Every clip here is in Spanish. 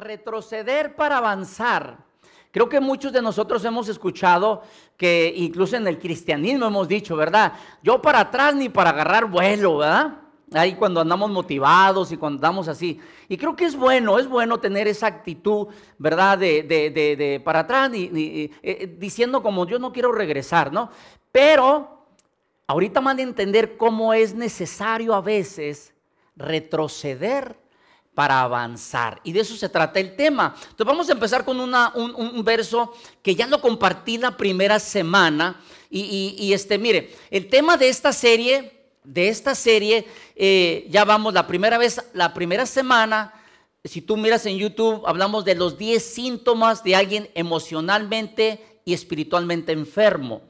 retroceder para avanzar. Creo que muchos de nosotros hemos escuchado que incluso en el cristianismo hemos dicho, ¿verdad? Yo para atrás ni para agarrar vuelo, ¿verdad? Ahí cuando andamos motivados y cuando andamos así. Y creo que es bueno, es bueno tener esa actitud, ¿verdad? De, de, para atrás, y, eh, diciendo como yo no quiero regresar, ¿no? Pero ahorita van a entender cómo es necesario a veces retroceder para avanzar. Y de eso se trata el tema. Entonces vamos a empezar con un, verso que ya lo compartí la primera semana. Y, este, mire, el tema de esta serie, de esta serie, eh, ya vamos la primera vez, la primera semana. Si tú miras en YouTube, hablamos de los 10 síntomas de alguien emocionalmente y espiritualmente enfermo.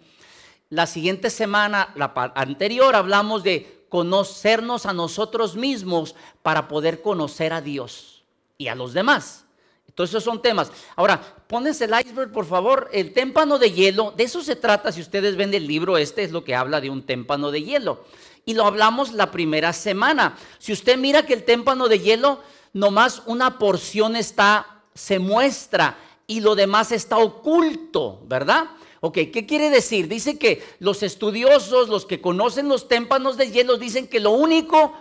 La siguiente semana, la anterior, hablamos de conocernos a nosotros mismos para poder conocer a Dios y a los demás. Entonces esos son temas. Ahora, pones el iceberg, por favor, el témpano de hielo, de eso se trata, si ustedes ven el libro, este es lo que habla de un témpano de hielo. Y lo hablamos la primera semana. Si usted mira que el témpano de hielo, nomás una porción está, se muestra y lo demás está oculto, ¿verdad? Ok, ¿qué quiere decir? Dice que los estudiosos, los que conocen los témpanos de hielo, dicen que lo único,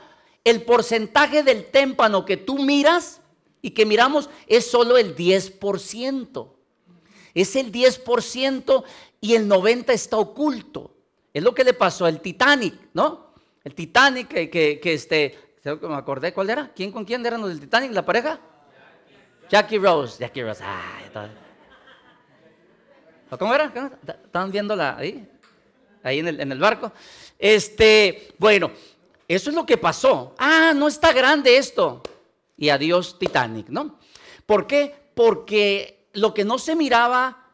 el porcentaje del témpano que tú miras y que miramos es solo el 10%. Es el 10% y el 90% está oculto. Es lo que le pasó al Titanic, ¿no? El Titanic que, que, que este, me acordé, ¿cuál era? ¿Quién con quién eran los del Titanic? ¿La pareja? Jackie Rose. Jackie Rose. Ah, ¿Cómo era? ¿Estaban viéndola ahí? Ahí en el, en el barco. Este, bueno, eso es lo que pasó. Ah, no está grande esto. Y adiós Titanic, ¿no? ¿Por qué? Porque lo que no se miraba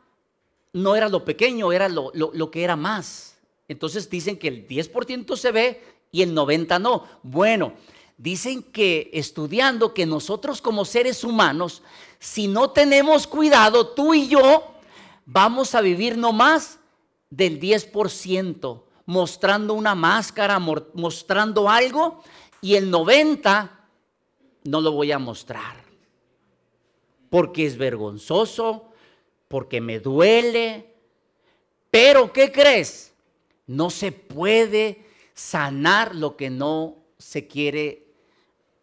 no era lo pequeño, era lo, lo que era más. Entonces dicen que el 10% se ve y el 90% no. Bueno, dicen que estudiando que nosotros como seres humanos, si no tenemos cuidado, tú y yo, vamos a vivir no más del 10%, mostrando una máscara, mostrando algo, y el 90% no lo voy a mostrar. Porque es vergonzoso, porque me duele. Pero, ¿qué crees? No se puede sanar lo que no se quiere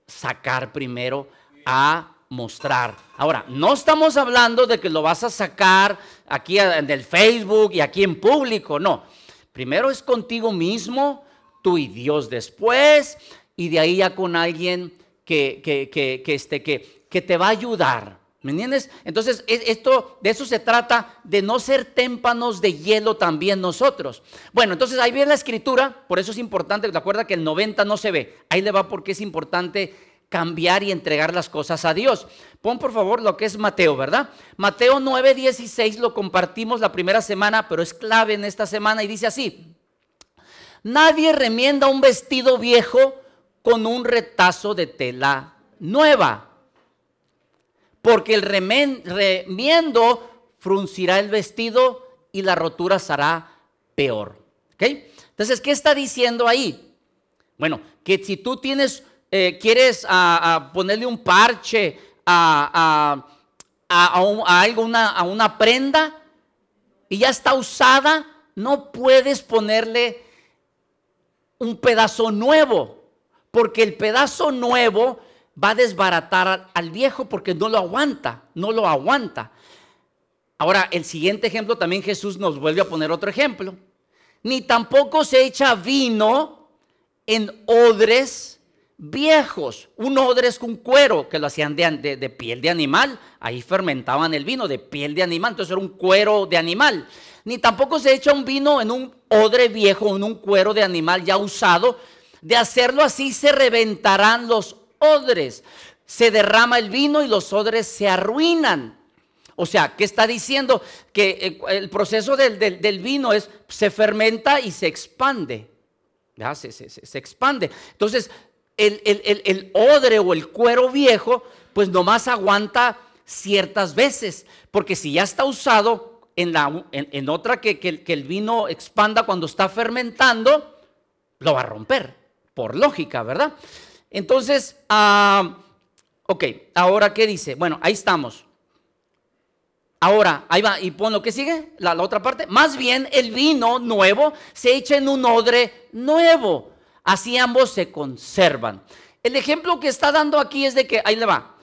sacar primero a mostrar. Ahora, no estamos hablando de que lo vas a sacar aquí en el Facebook y aquí en público, no. Primero es contigo mismo, tú y Dios después, y de ahí ya con alguien que, que, que, que, este, que, te va a ayudar. ¿Me entiendes? Entonces, esto, de eso se trata, de no ser témpanos de hielo también nosotros. Bueno, entonces ahí viene la escritura, por eso es importante, te acuerdas que el 90 no se ve. Ahí le va porque es importante cambiar y entregar las cosas a Dios. Pon por favor lo que es Mateo, ¿verdad? Mateo 9:16 lo compartimos la primera semana, pero es clave en esta semana y dice así, nadie remienda un vestido viejo con un retazo de tela nueva, porque el remiendo fruncirá el vestido y la rotura será peor. ¿Ok? Entonces, ¿qué está diciendo ahí? Bueno, que si tú tienes eh, quieres ponerle un parche a, alguna, a una prenda y ya está usada, no puedes ponerle un pedazo nuevo, porque el pedazo nuevo va a desbaratar al viejo porque no lo aguanta, no lo aguanta. Ahora, el siguiente ejemplo también Jesús nos vuelve a poner otro ejemplo. Ni tampoco se echa vino en odres viejos. Un odres con cuero que lo hacían de, piel de animal. Ahí fermentaban el vino de piel de animal. Entonces era un cuero de animal. Ni tampoco se echa un vino en un odre viejo, en un cuero de animal ya usado. De hacerlo así se reventarán los odres. Se derrama el vino y los odres se arruinan. O sea, ¿qué está diciendo? Que eh, el proceso del, vino es, se fermenta y se expande. ¿ya? Se, se, expande. Entonces, el, odre o el cuero viejo, pues nomás aguanta ciertas veces, porque si ya está usado en, la, en, otra que, que, el vino expanda cuando está fermentando, lo va a romper, por lógica, ¿verdad? Entonces, ah, Ok, ahora, ¿qué dice? Bueno, ahí estamos. Ahora, ahí va, y pon lo que sigue, la, la, otra parte. Más bien, el vino nuevo se echa en un odre nuevo. Así ambos se conservan. El ejemplo que está dando aquí es de que, ahí le va.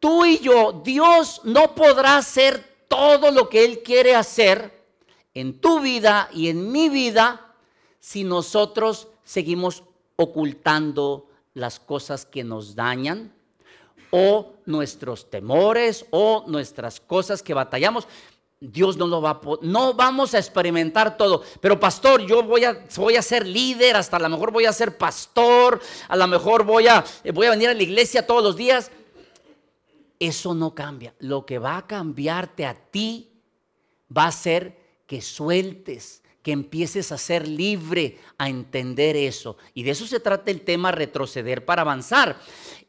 Tú y yo, Dios no podrá hacer todo lo que Él quiere hacer en tu vida y en mi vida si nosotros seguimos ocultando las cosas que nos dañan, o nuestros temores o nuestras cosas que batallamos. Dios no lo va a no vamos a experimentar todo. Pero pastor, yo voy a, voy a ser líder, hasta a lo mejor voy a ser pastor, a lo mejor voy a, voy a venir a la iglesia todos los días. Eso no cambia. Lo que va a cambiarte a ti va a ser que sueltes, que empieces a ser libre, a entender eso. Y de eso se trata el tema retroceder para avanzar.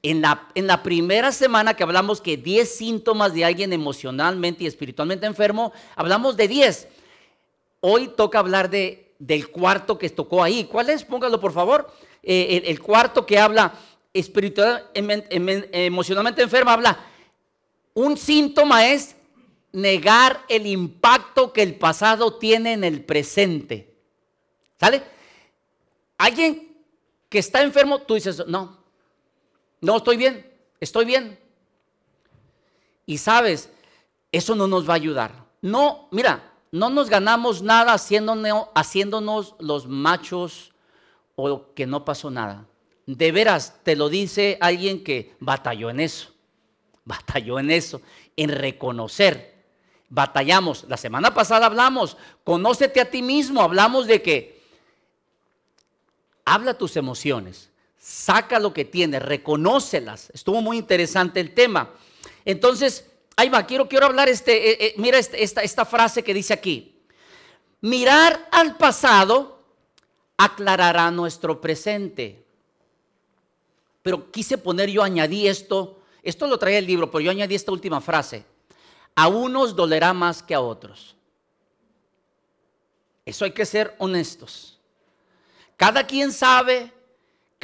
En la, en la primera semana que hablamos que 10 síntomas de alguien emocionalmente y espiritualmente enfermo, hablamos de 10. Hoy toca hablar de, del cuarto que tocó ahí. ¿Cuál es? Póngalo por favor. Eh, el, cuarto que habla espiritualmente, em, em, emocionalmente enfermo, habla. Un síntoma es negar el impacto que el pasado tiene en el presente. ¿Sale? Alguien que está enfermo, tú dices, no, no, estoy bien, estoy bien. Y sabes, eso no nos va a ayudar. No, mira, no nos ganamos nada haciéndonos, haciéndonos los machos o que no pasó nada. De veras, te lo dice alguien que batalló en eso. Batalló en eso, en reconocer. Batallamos. La semana pasada hablamos, conócete a ti mismo. Hablamos de que habla tus emociones saca lo que tiene, reconócelas. Estuvo muy interesante el tema. Entonces, ahí va, quiero, quiero hablar, este, eh, eh, mira este, esta, esta frase que dice aquí. Mirar al pasado aclarará nuestro presente. Pero quise poner, yo añadí esto, esto lo traía el libro, pero yo añadí esta última frase. A unos dolerá más que a otros. Eso hay que ser honestos. Cada quien sabe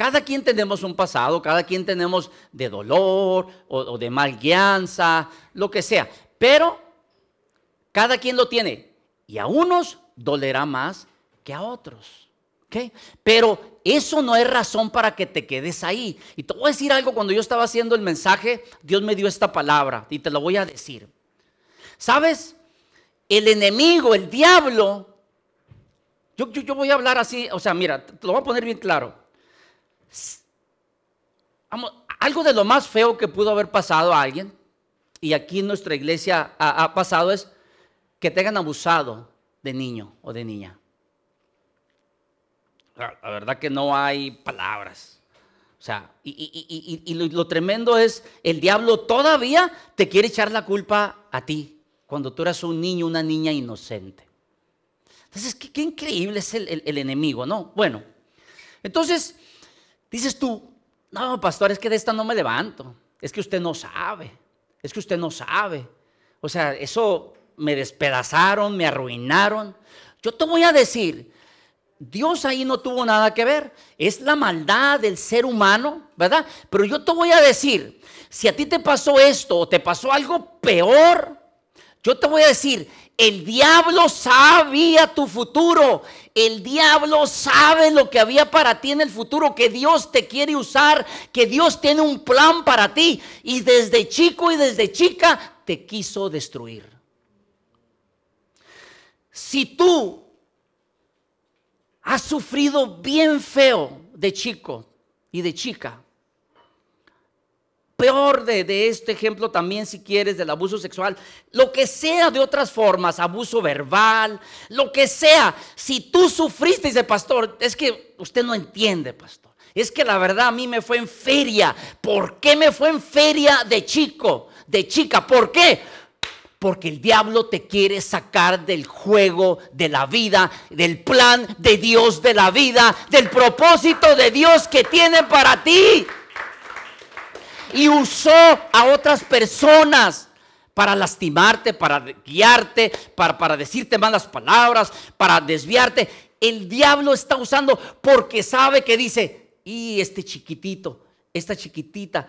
cada quien tenemos un pasado, cada quien tenemos de dolor o, de mal guianza, lo que sea. Pero cada quien lo tiene. Y a unos dolerá más que a otros. Pero eso no es razón para que te quedes ahí. Y te voy a decir algo, cuando yo estaba haciendo el mensaje, Dios me dio esta palabra y te lo voy a decir. ¿Sabes? El enemigo, el diablo, yo, voy a hablar así, o sea, mira, te lo voy a poner bien claro algo de lo más feo que pudo haber pasado a alguien, y aquí en nuestra iglesia ha, pasado, es que te hayan abusado de niño o de niña. La, verdad que no hay palabras. O sea, y, lo, tremendo es, el diablo todavía te quiere echar la culpa a ti, cuando tú eras un niño, una niña inocente. Entonces, qué, increíble es el enemigo, ¿no? Bueno, entonces, dices tú, no, pastor, es que de esta no me levanto. Es que usted no sabe. Es que usted no sabe. O sea, eso me despedazaron, me arruinaron. Yo te voy a decir, Dios ahí no tuvo nada que ver. Es la maldad del ser humano, ¿verdad? Pero yo te voy a decir, si a ti te pasó esto o te pasó algo peor, yo te voy a decir, el diablo sabía tu futuro. El diablo sabe lo que había para ti en el futuro, que Dios te quiere usar, que Dios tiene un plan para ti. Y desde chico y desde chica te quiso destruir. Si tú has sufrido bien feo de chico y de chica, peor de, este ejemplo también, si quieres, del abuso sexual, lo que sea de otras formas, abuso verbal, lo que sea, si tú sufriste, dice pastor, es que usted no entiende, pastor. Es que la verdad a mí me fue en feria. ¿Por qué me fue en feria de chico, de chica? ¿Por qué? Porque el diablo te quiere sacar del juego de la vida, del plan de Dios de la vida, del propósito de Dios que tiene para ti y usó a otras personas para lastimarte, para guiarte, para, para decirte malas palabras, para desviarte. El diablo está usando porque sabe que dice, y este chiquitito, esta chiquitita,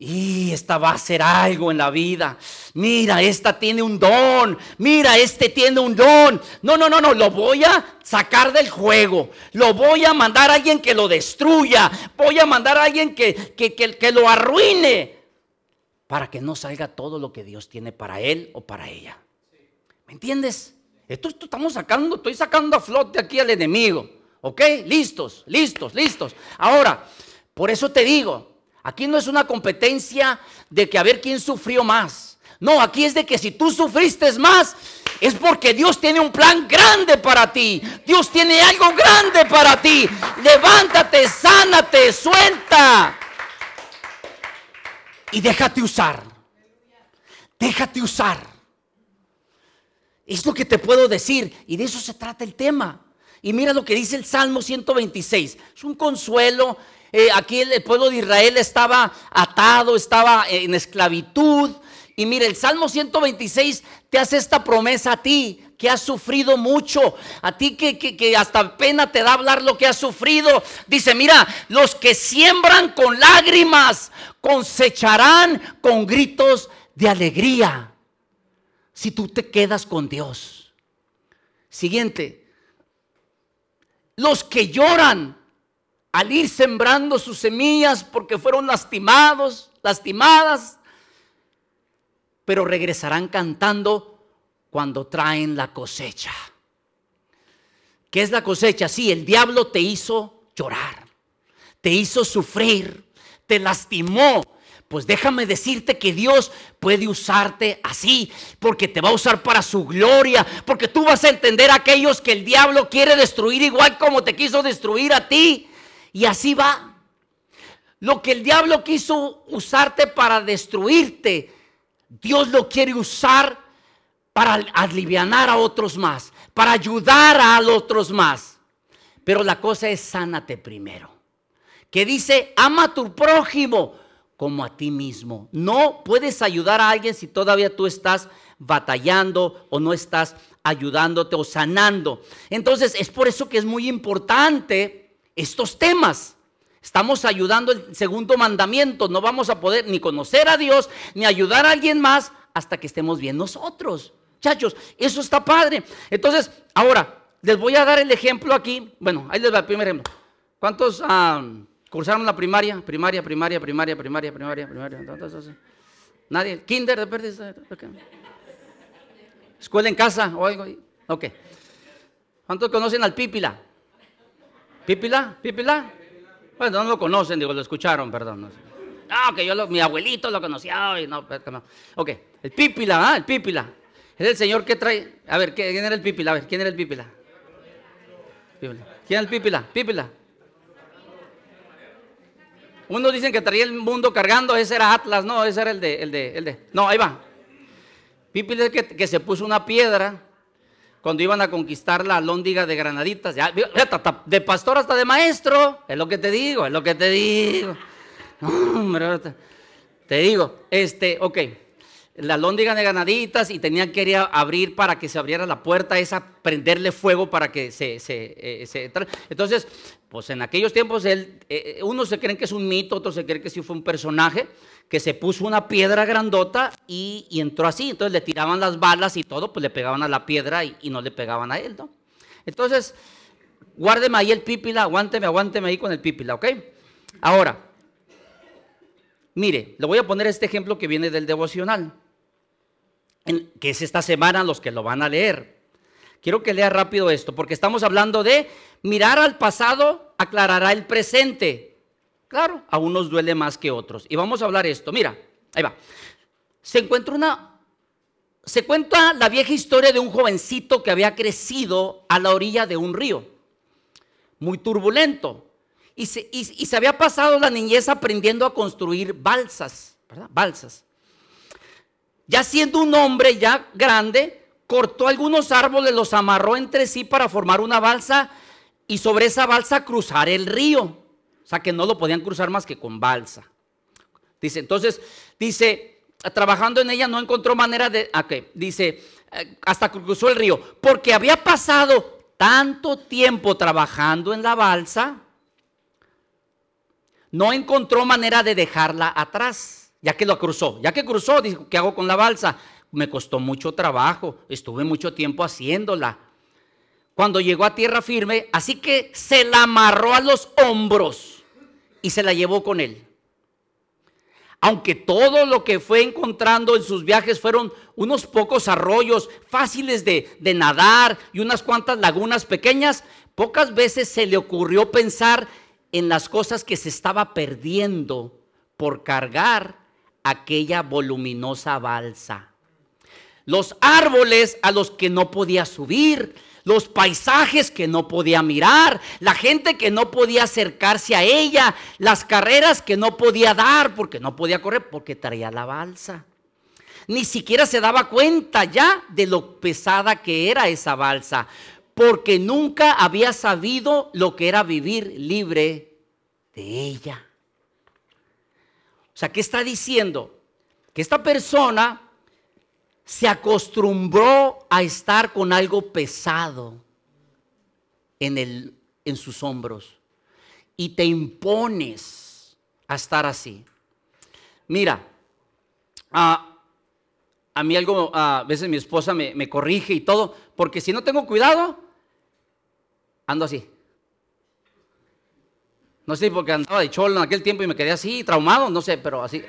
y esta va a hacer algo en la vida. Mira, esta tiene un don. Mira, este tiene un don. No, no, no, no, lo voy a sacar del juego. Lo voy a mandar a alguien que lo destruya. Voy a mandar a alguien que, que, que, lo arruine. Para que no salga todo lo que Dios tiene para él o para ella. ¿Me entiendes? Esto, esto estamos sacando, estoy sacando a flote aquí al enemigo. ¿Ok? Listos, listos, listos. Ahora, por eso te digo, Aquí no es una competencia de que a ver quién sufrió más. No, aquí es de que si tú sufriste más, es porque Dios tiene un plan grande para ti. Dios tiene algo grande para ti. Levántate, sánate, suelta. Y déjate usar. Déjate usar. Es lo que te puedo decir. Y de eso se trata el tema. Y mira lo que dice el Salmo 126. Es un consuelo eh, aquí el, pueblo de Israel estaba atado, estaba en esclavitud. Y mire, el Salmo 126 te hace esta promesa a ti, que has sufrido mucho, a ti que, que, hasta pena te da hablar lo que has sufrido. Dice, mira, los que siembran con lágrimas cosecharán con gritos de alegría. Si tú te quedas con Dios. Siguiente, los que lloran al ir sembrando sus semillas porque fueron lastimados, lastimadas, pero regresarán cantando cuando traen la cosecha. ¿Qué es la cosecha? Sí, el diablo te hizo llorar, te hizo sufrir, te lastimó. Pues déjame decirte que Dios puede usarte así, porque te va a usar para su gloria, porque tú vas a entender a aquellos que el diablo quiere destruir igual como te quiso destruir a ti. Y así va. Lo que el diablo quiso usarte para destruirte, Dios lo quiere usar para aliviar a otros más, para ayudar a otros más. Pero la cosa es sánate primero. Que dice, ama a tu prójimo como a ti mismo. No puedes ayudar a alguien si todavía tú estás batallando o no estás ayudándote o sanando. Entonces es por eso que es muy importante estos temas. Estamos ayudando el segundo mandamiento. No vamos a poder ni conocer a Dios ni ayudar a alguien más hasta que estemos bien nosotros. Chachos, eso está padre. Entonces, ahora, les voy a dar el ejemplo aquí. Bueno, ahí les va el primer ejemplo. ¿Cuántos ah, cursaron la primaria? Primaria, primaria, primaria, primaria, primaria, primaria. Nadie. Kinder, de Escuela en casa o algo. Ok. ¿Cuántos conocen al Pípila? ¿Pípila? ¿Pípila? Bueno, no lo conocen, digo, lo escucharon, perdón. No, que yo, mi abuelito lo conocía y no, no. Ok, el Pípila, ¿ah? El Pípila. Es el señor que trae. A ver, ¿quién era el Pípila? A ver, ¿quién era el Pípila? ¿Quién era el Pípila? Pípila. Unos dicen que traía el mundo cargando, ese era Atlas, no, ese era el de, el de, el de. No, ahí va. Pípila es que, que se puso una piedra cuando iban a conquistar la lóndiga de Granaditas. Ya, de pastor hasta de maestro. Es lo que te digo, es lo que te digo. te digo, este, ok. La lóndiga de Granaditas y tenían que ir a abrir para que se abriera la puerta esa, prenderle fuego para que se... se, eh, entonces, pues en aquellos tiempos, él, eh, unos se creen que es un mito, otros se creen que sí fue un personaje que se puso una piedra grandota y, entró así. Entonces le tiraban las balas y todo, pues le pegaban a la piedra y, no le pegaban a él, ¿no? Entonces, guárdeme ahí el pípila, aguánteme, aguánteme ahí con el pípila, ¿ok? Ahora, mire, le voy a poner este ejemplo que viene del devocional, que es esta semana los que lo van a leer. Quiero que lea rápido esto, porque estamos hablando de mirar al pasado aclarará el presente. Claro, a unos duele más que otros. Y vamos a hablar esto. Mira, ahí va. Se encuentra una. Se cuenta la vieja historia de un jovencito que había crecido a la orilla de un río, muy turbulento. Y se, y se había pasado la niñez aprendiendo a construir balsas, ¿verdad? Balsas. Ya siendo un hombre ya grande, cortó algunos árboles, los amarró entre sí para formar una balsa y sobre esa balsa cruzar el río. O sea que no lo podían cruzar más que con balsa. Dice, entonces, dice, trabajando en ella no encontró manera de, ¿a qué? Dice, eh, hasta cruzó el río, porque había pasado tanto tiempo trabajando en la balsa, no encontró manera de dejarla atrás. Ya que lo cruzó, ya que cruzó, dijo, ¿qué hago con la balsa? Me costó mucho trabajo, estuve mucho tiempo haciéndola. Cuando llegó a tierra firme, así que se la amarró a los hombros y se la llevó con él. Aunque todo lo que fue encontrando en sus viajes fueron unos pocos arroyos fáciles de, de nadar y unas cuantas lagunas pequeñas, pocas veces se le ocurrió pensar en las cosas que se estaba perdiendo por cargar aquella voluminosa balsa. Los árboles a los que no podía subir, los paisajes que no podía mirar, la gente que no podía acercarse a ella, las carreras que no podía dar porque no podía correr porque traía la balsa. Ni siquiera se daba cuenta ya de lo pesada que era esa balsa, porque nunca había sabido lo que era vivir libre de ella. O sea, ¿qué está diciendo? Que esta persona se acostumbró a estar con algo pesado en, el, en sus hombros y te impones a estar así. Mira, a mí algo, a veces mi esposa me, me corrige y todo, porque si no tengo cuidado, ando así. No sé, porque andaba de cholo en aquel tiempo y me quedé así, traumado, no sé, pero así.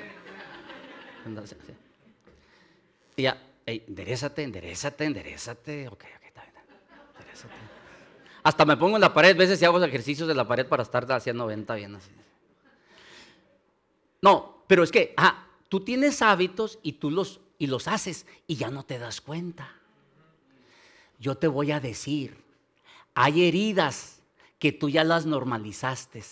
Y ya, enderezate, enderezate, enderezate. Ok, ok, está bien. Enderezate. Hasta me pongo en la pared, a veces y hago ejercicios de la pared para estar hacia 90 bien así. No, pero es que, ah, tú tienes hábitos y tú los, y los haces y ya no te das cuenta. Yo te voy a decir, hay heridas que tú ya las normalizaste.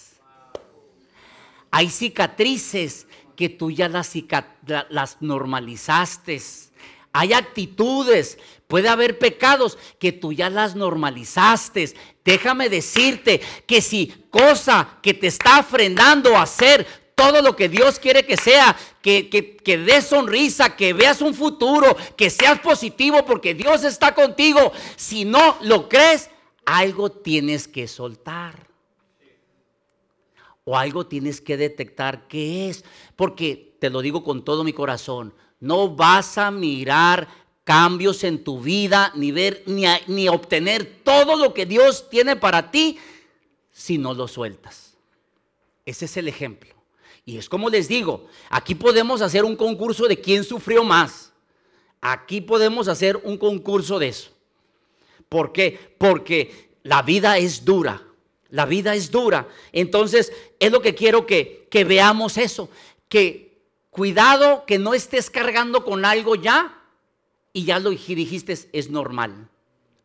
Hay cicatrices que tú ya las, normalizaste. Hay actitudes, puede haber pecados que tú ya las normalizaste. Déjame decirte que si cosa que te está frenando a hacer todo lo que Dios quiere que sea, que, que, que des sonrisa, que veas un futuro, que seas positivo porque Dios está contigo. Si no lo crees, algo tienes que soltar. O algo tienes que detectar qué es. Porque te lo digo con todo mi corazón, no vas a mirar cambios en tu vida, ni ver, ni, ni obtener todo lo que Dios tiene para ti si no lo sueltas. Ese es el ejemplo. Y es como les digo, aquí podemos hacer un concurso de quién sufrió más. Aquí podemos hacer un concurso de eso. ¿Por qué? Porque la vida es dura. La vida es dura. Entonces, es lo que quiero que, que veamos eso. Que Cuidado que no estés cargando con algo ya y ya lo dijiste, es normal.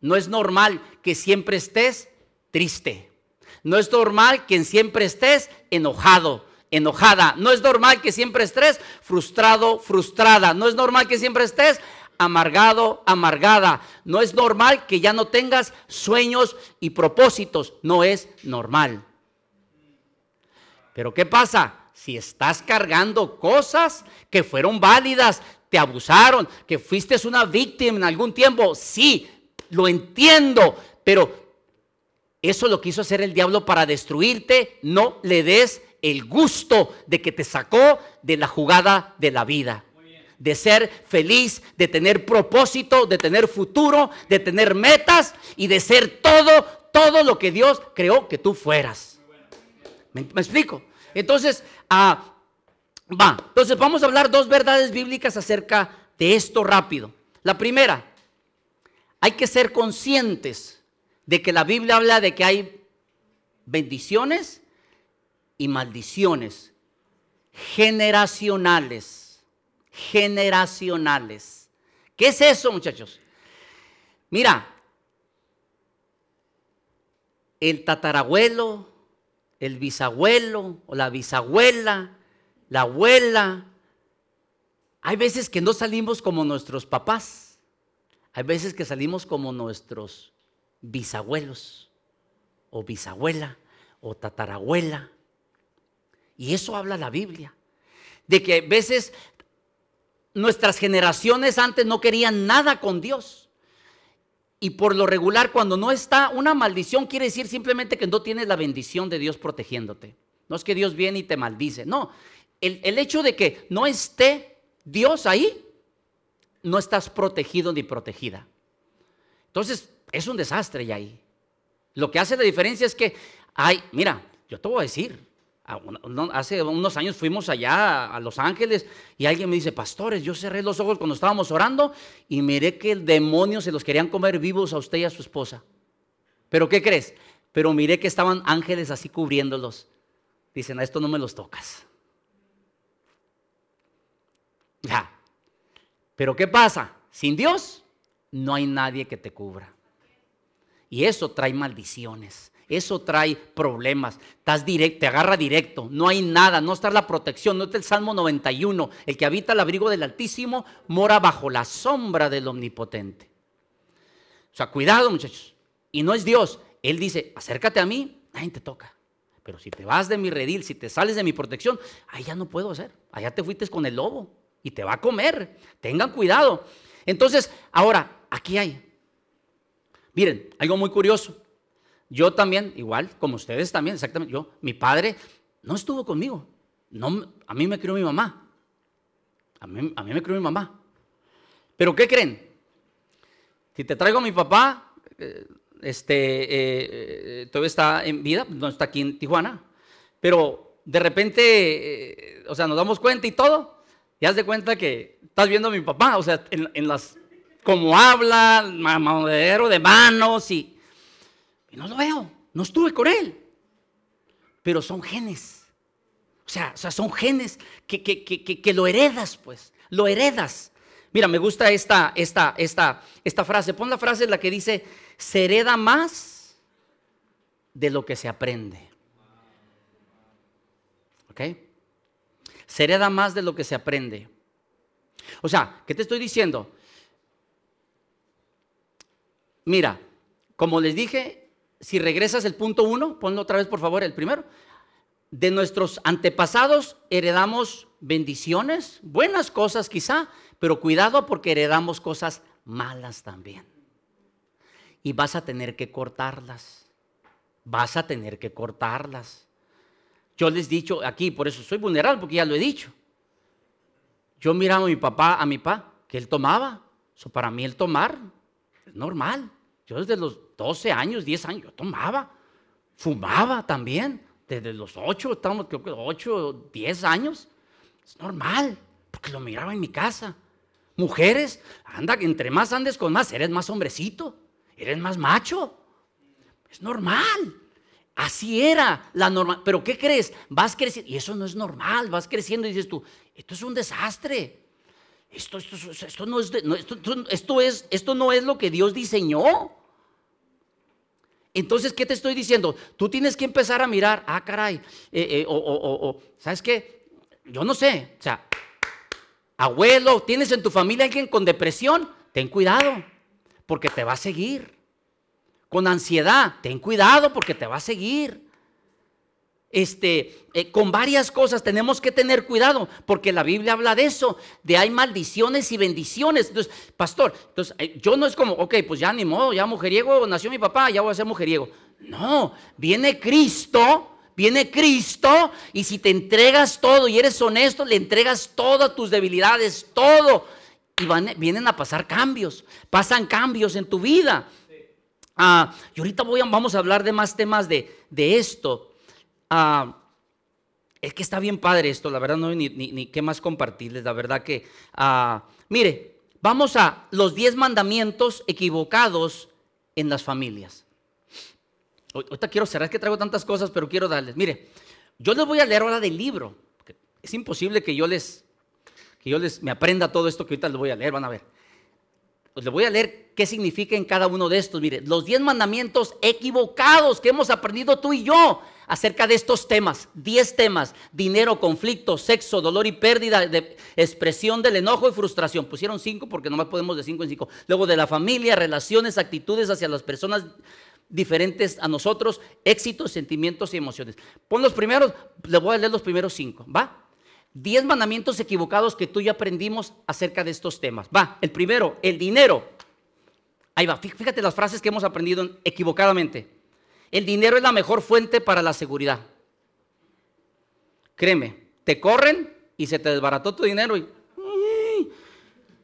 No es normal que siempre estés triste. No es normal que siempre estés enojado, enojada. No es normal que siempre estés frustrado, frustrada. No es normal que siempre estés amargado, amargada. No es normal que ya no tengas sueños y propósitos. No es normal. Pero ¿qué pasa? si estás cargando cosas que fueron válidas, te abusaron, que fuiste una víctima en algún tiempo, sí, lo entiendo, pero eso lo quiso hacer el diablo para destruirte, no le des el gusto de que te sacó de la jugada de la vida. De ser feliz, de tener propósito, de tener futuro, de tener metas y de ser todo, todo lo que Dios creó que tú fueras. ¿Me, explico? Entonces, ah, va. Entonces vamos a hablar dos verdades bíblicas acerca de esto rápido. La primera, hay que ser conscientes de que la Biblia habla de que hay bendiciones y maldiciones generacionales. Generacionales. ¿Qué es eso, muchachos? Mira, el tatarabuelo, el bisabuelo o la bisabuela, la abuela. Hay veces que no salimos como nuestros papás. Hay veces que salimos como nuestros bisabuelos o bisabuela o tatarabuela. Y eso habla la Biblia. De que a veces nuestras generaciones antes no querían nada con Dios. Y por lo regular, cuando no está una maldición, quiere decir simplemente que no tienes la bendición de Dios protegiéndote. No es que Dios viene y te maldice. No, el, el hecho de que no esté Dios ahí, no estás protegido ni protegida. Entonces, es un desastre ya ahí. Lo que hace la diferencia es que hay, mira, yo te voy a decir, hace unos años fuimos allá a Los Ángeles y alguien me dice, pastores, yo cerré los ojos cuando estábamos orando y miré que el demonio se los querían comer vivos a usted y a su esposa. ¿Pero qué crees? Pero miré que estaban ángeles así cubriéndolos. Dicen, a esto no me los tocas. Ya. Pero ¿qué pasa? Sin Dios no hay nadie que te cubra. Y eso trae maldiciones. Eso trae problemas. Te agarra directo. No hay nada, no está la protección. No está el Salmo 91. El que habita el abrigo del Altísimo mora bajo la sombra del Omnipotente. O sea, cuidado, muchachos. Y no es Dios. Él dice, acércate a mí, nadie te toca. Pero si te vas de mi redil, si te sales de mi protección, ahí ya no puedo hacer. Allá te fuiste con el lobo y te va a comer. Tengan cuidado. Entonces, ahora, aquí hay. Miren, algo muy curioso. Yo también, igual, como ustedes también, exactamente, yo, mi padre no estuvo conmigo. No, a mí me crió mi mamá. A mí, a mí me crió mi mamá. Pero ¿qué creen? Si te traigo a mi papá, eh, este, eh, eh, todavía está en vida, no está aquí en Tijuana, pero de repente, o sea, nos damos cuenta y todo, y haz de cuenta que estás viendo a mi papá, o sea, en, las, como habla, mamadero de manos y, y no lo veo, no estuve con él, pero son genes, o sea, o sea son genes que, que, que, que, lo heredas, pues, lo heredas. Mira, me gusta esta, esta, esta, esta frase, pon la frase en la que dice, se hereda más de lo que se aprende. ¿Ok? se hereda más de lo que se aprende. O sea, ¿qué te estoy diciendo? Mira, como les dije, si regresas el punto uno, ponlo otra vez por favor, el primero. De nuestros antepasados heredamos bendiciones, buenas cosas quizá, pero cuidado porque heredamos cosas malas también. Y vas a tener que cortarlas. Vas a tener que cortarlas. Yo les he dicho aquí, por eso soy vulnerable, porque ya lo he dicho. Yo miraba a mi papá, a mi papá, que él tomaba. Eso para mí el tomar es normal. Yo desde los 12 años, 10 años, yo tomaba. Fumaba también. Desde los 8, estamos creo que 8, 10 años. Es normal, porque lo miraba en mi casa. Mujeres, anda, entre más andes con más, eres más hombrecito, eres más macho. Es normal. Así era la norma. Pero ¿qué crees? Vas creciendo. Y eso no es normal. Vas creciendo y dices tú, esto es un desastre. Esto, esto, esto, no, es esto, es, esto no es lo que Dios diseñó. Entonces, ¿qué te estoy diciendo? Tú tienes que empezar a mirar, ah, caray, eh, eh, o, o, o, ¿sabes qué? Yo no sé, o sea, abuelo, ¿tienes en tu familia alguien con depresión? Ten cuidado, porque te va a seguir con ansiedad, ten cuidado porque te va a seguir. Este, eh, con varias cosas tenemos que tener cuidado, porque la Biblia habla de eso, de hay maldiciones y bendiciones. Entonces, pastor, entonces, eh, yo no es como, ok, pues ya ni modo, ya mujeriego, nació mi papá, ya voy a ser mujeriego. No, viene Cristo, viene Cristo, y si te entregas todo y eres honesto, le entregas todas tus debilidades, todo, y van, vienen a pasar cambios, pasan cambios en tu vida. Ah, y ahorita voy vamos a hablar de más temas de, esto. Ah, es que está bien padre esto, la verdad no hay ni, qué más compartirles, la verdad que, ah, mire, vamos a los 10 mandamientos equivocados en las familias. Ahorita quiero cerrar, es que traigo tantas cosas, pero quiero darles, mire, yo les voy a leer ahora del libro, es imposible que yo les, que yo les, me aprenda todo esto que ahorita les voy a leer, van a ver. Pues le voy a leer qué significa en cada uno de estos. Mire, los 10 mandamientos equivocados que hemos aprendido tú y yo acerca de estos temas. 10 temas. Dinero, conflicto, sexo, dolor y pérdida, de expresión del enojo y frustración. Pusieron 5 porque nomás podemos de 5 en 5. Luego de la familia, relaciones, actitudes hacia las personas diferentes a nosotros, éxitos, sentimientos y emociones. Pon los primeros, le voy a leer los primeros 5, ¿va? Diez mandamientos equivocados que tú y aprendimos acerca de estos temas. Va, el primero, el dinero. Ahí va, fíjate las frases que hemos aprendido equivocadamente. El dinero es la mejor fuente para la seguridad. Créeme, te corren y se te desbarató tu dinero y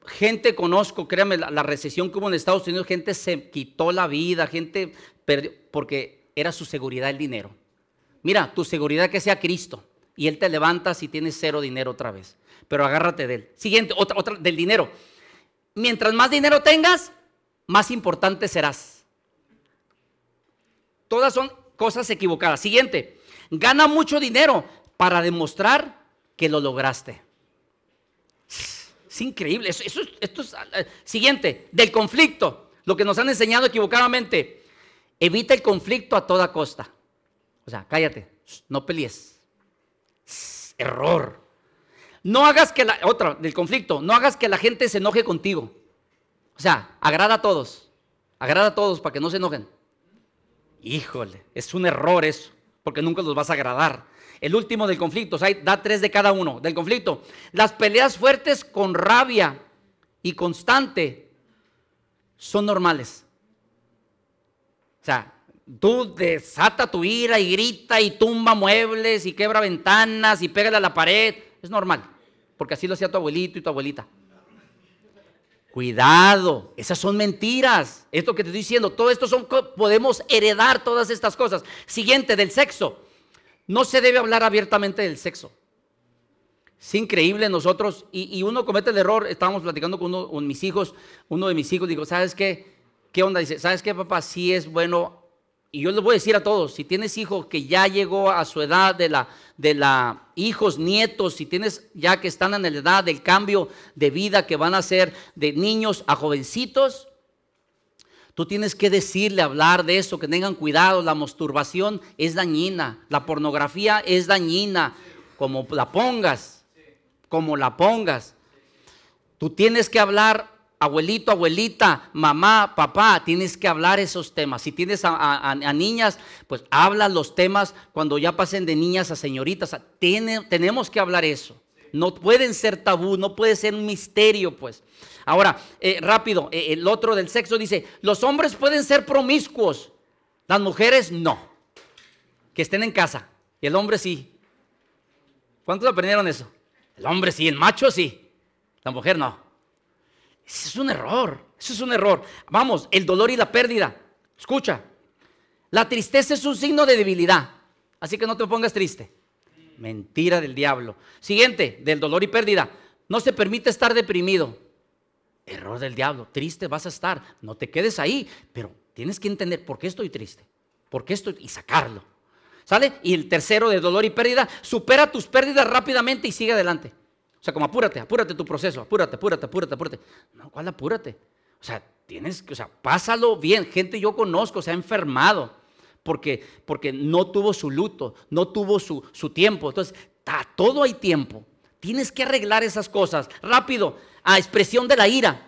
gente conozco, créame, la, recesión que hubo en Estados Unidos, gente se quitó la vida, gente perdió, porque era su seguridad el dinero. Mira, tu seguridad que sea Cristo y Él te levanta si tienes cero dinero otra vez. Pero agárrate de Él. Siguiente, otra, otra del dinero. Mientras más dinero tengas, más importante serás. Todas son cosas equivocadas. Siguiente, gana mucho dinero para demostrar que lo lograste. Es increíble. Eso, esto es, eh, siguiente, del conflicto. Lo que nos han enseñado equivocadamente. Evita el conflicto a toda costa. O sea, cállate, no pelees. Error. No hagas que la, otra, del conflicto, no hagas que la gente se enoje contigo. O sea, agrada a todos. Agrada a todos para que no se enojen. Híjole, es un error eso, porque nunca los vas a agradar. El último del conflicto, o sea, da tres de cada uno del conflicto. Las peleas fuertes con rabia y constante son normales. O sea, tú desata tu ira y grita y tumba muebles y quebra ventanas y pégale a la pared. Es normal, porque así lo hacía tu abuelito y tu abuelita. Cuidado, esas son mentiras. Esto que te estoy diciendo, todo esto son, podemos heredar todas estas cosas. Siguiente, del sexo. No se debe hablar abiertamente del sexo. Es increíble nosotros, y, uno comete el error, estábamos platicando con, uno, mis hijos, uno de mis hijos, digo, ¿sabes qué? ¿Qué onda? Dice, ¿sabes qué, papá? Sí es bueno, y yo les voy a decir a todos, si tienes hijos que ya llegó a su edad de la, de la hijos, nietos, si tienes ya que están en la edad del cambio de vida que van a ser de niños a jovencitos, Tú tienes que decirle, hablar de eso, que tengan cuidado. La masturbación es dañina, la pornografía es dañina, como la pongas, como la pongas. Tú tienes que hablar, abuelito, abuelita, mamá, papá, tienes que hablar esos temas. Si tienes a, niñas, pues habla los temas cuando ya pasen de niñas a señoritas. tenemos que hablar eso. No pueden ser tabú, no puede ser un misterio, pues. Ahora, eh, rápido, eh, el otro del sexo dice, los hombres pueden ser promiscuos, las mujeres no. Que estén en casa. El hombre sí. ¿Cuántos aprendieron eso? El hombre sí, el macho sí. La mujer no. Es un error. Eso es un error. Vamos, el dolor y la pérdida. Escucha. La tristeza es un signo de debilidad. Así que no te pongas triste. Mentira del diablo. Siguiente, del dolor y pérdida. No se permite estar deprimido. Error del diablo, triste vas a estar, no te quedes ahí, pero tienes que entender por qué estoy triste, por qué estoy y sacarlo. ¿Sale? Y el tercero de dolor y pérdida, supera tus pérdidas rápidamente y sigue adelante. O sea, como apúrate, apúrate tu proceso, apúrate, apúrate, apúrate, apúrate. No, ¿cuál apúrate? O sea, tienes que, o sea, pásalo bien. Gente yo conozco se ha enfermado porque, porque no tuvo su luto, no tuvo su, su tiempo. Entonces, a todo hay tiempo. Tienes que arreglar esas cosas rápido a expresión de la ira,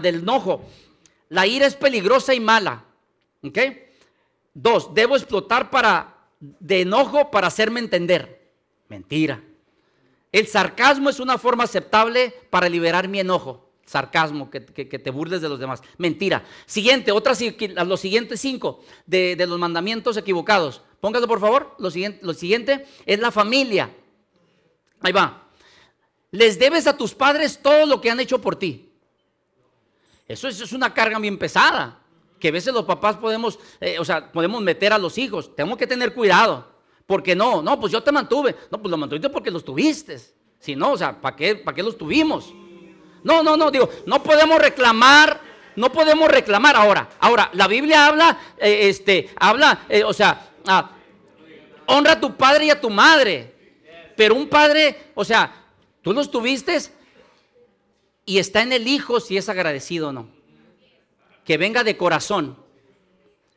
del enojo. La ira es peligrosa y mala. ¿Ok? Dos, debo explotar para, de enojo para hacerme entender. Mentira. El sarcasmo es una forma aceptable para liberar mi enojo. Sarcasmo, que, te burles de los demás. Mentira. Siguiente, otras, los siguientes cinco de, los mandamientos equivocados. Póngalo por favor. Lo siguiente, es la familia. Ahí va les debes a tus padres todo lo que han hecho por ti. Eso es, una carga bien pesada, que a veces los papás podemos, eh, o sea, podemos meter a los hijos. Tenemos que tener cuidado, porque no, no, pues yo te mantuve. No, pues los mantuviste porque los tuviste. Si no, o sea, ¿para qué, para qué los tuvimos? No, no, no, digo, no podemos reclamar, no podemos reclamar ahora. Ahora, la Biblia habla, eh, este, habla, eh, o sea, ah, honra a tu padre y a tu madre. Pero un padre, o sea, Tú los tuviste y está en el hijo si es agradecido o no. Que venga de corazón.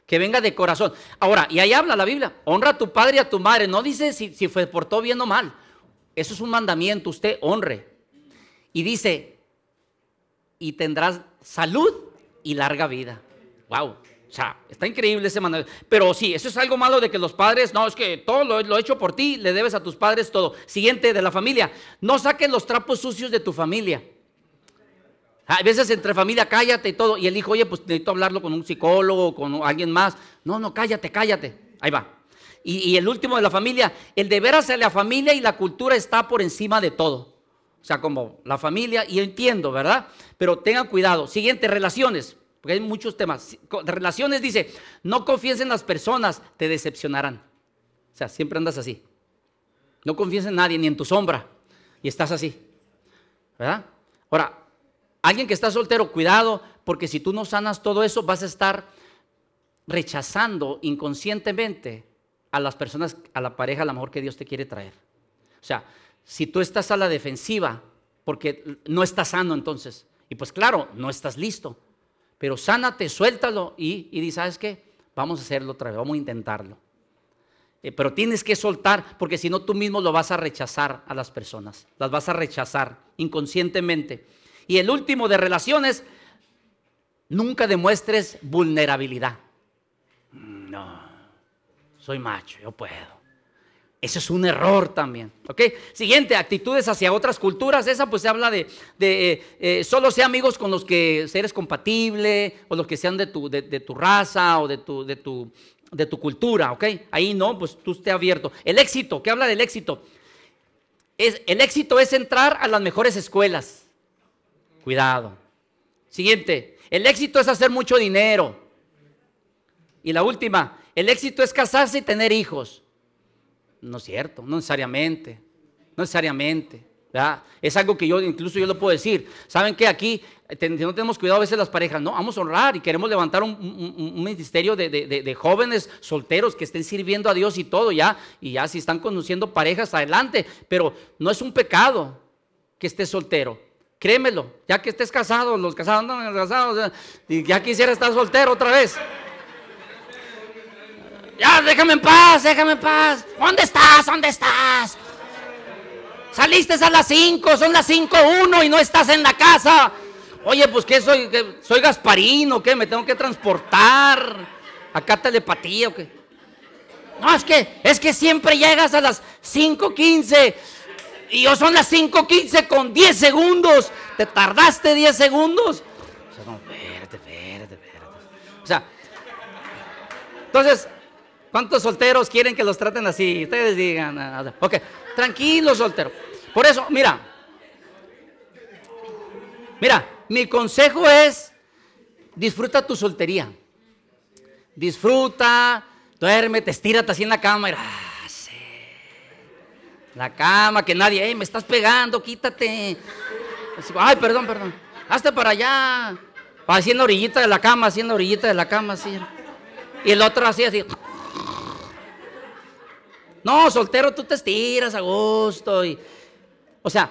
Que venga de corazón. Ahora, y ahí habla la Biblia. Honra a tu padre y a tu madre. No dice si, si fue portó bien o mal. Eso es un mandamiento. Usted honre. Y dice, y tendrás salud y larga vida. Wow. O sea, está increíble ese manual. Pero sí, eso es algo malo de que los padres, no, es que todo lo, he hecho por ti, le debes a tus padres todo. Siguiente de la familia, no saques los trapos sucios de tu familia. A veces entre familia, cállate y todo. Y el hijo, oye, pues necesito hablarlo con un psicólogo, con alguien más. No, no, cállate, cállate. Ahí va. Y, el último de la familia, el deber hacia la familia y la cultura está por encima de todo. O sea, como la familia, y entiendo, ¿verdad? Pero tengan cuidado. Siguiente, relaciones, porque hay muchos temas. Relaciones dice, no confíes en las personas, te decepcionarán. O sea, siempre andas así. No confíes en nadie, ni en tu sombra, y estás así. ¿Verdad? Ahora, alguien que está soltero, cuidado, porque si tú no sanas todo eso, vas a estar rechazando inconscientemente a las personas, a la pareja, a lo mejor que Dios te quiere traer. O sea, si tú estás a la defensiva, porque no estás sano entonces, y pues claro, no estás listo, pero sánate, suéltalo y, y di, ¿sabes qué? Vamos a hacerlo otra vez, vamos a intentarlo. Eh, pero tienes que soltar, porque si no tú mismo lo vas a rechazar a las personas, las vas a rechazar inconscientemente. Y el último de relaciones, nunca demuestres vulnerabilidad. No, soy macho, yo puedo. Eso es un error también. ¿Ok? Siguiente, actitudes hacia otras culturas. Esa pues se habla de, eh, eh, solo sea amigos con los que eres compatible o los que sean de tu, de, tu raza o de tu, de, tu, de tu cultura. ¿Ok? Ahí no, pues tú esté abierto. El éxito, ¿qué habla del éxito? Es, el éxito es entrar a las mejores escuelas. Cuidado. Siguiente, el éxito es hacer mucho dinero. Y la última, el éxito es casarse y tener hijos. No es cierto, no necesariamente, no necesariamente. Es algo que yo incluso yo lo puedo decir. ¿Saben que aquí no tenemos cuidado a veces las parejas? No, vamos a honrar y queremos levantar un, ministerio de, jóvenes solteros que estén sirviendo a Dios y todo, ya. Y ya si están conduciendo parejas, adelante. Pero no es un pecado que estés soltero. Créemelo, ya que estés casado, los casados no, los casados, ya quisiera estar soltero otra vez. Ya, déjame en paz, déjame en paz. ¿Dónde estás? ¿Dónde estás? Saliste a las 5, son las 5.1 y no estás en la casa. Oye, pues ¿qué soy? ¿Soy Gasparino o qué? ¿Me tengo que transportar? ¿Acá telepatía o qué? No, es que, es que siempre llegas a las 5.15 y yo son las 5.15 con 10 segundos. ¿Te tardaste 10 segundos? O sea, no, espérate, espérate, espérate. O sea, entonces, ¿Cuántos solteros quieren que los traten así? Ustedes digan. Ah, ok, tranquilo soltero. Por eso, mira. Mira, mi consejo es, disfruta tu soltería. Disfruta, duérmete, estírate así en la cama. Ah. La cama, que nadie, hey, me estás pegando, quítate. Ay, perdón, perdón. Hazte para allá. Así en la orillita de la cama, así en la orillita de la cama, así. Y el otro así, así. No, soltero tú te estiras a gusto. Y, o sea,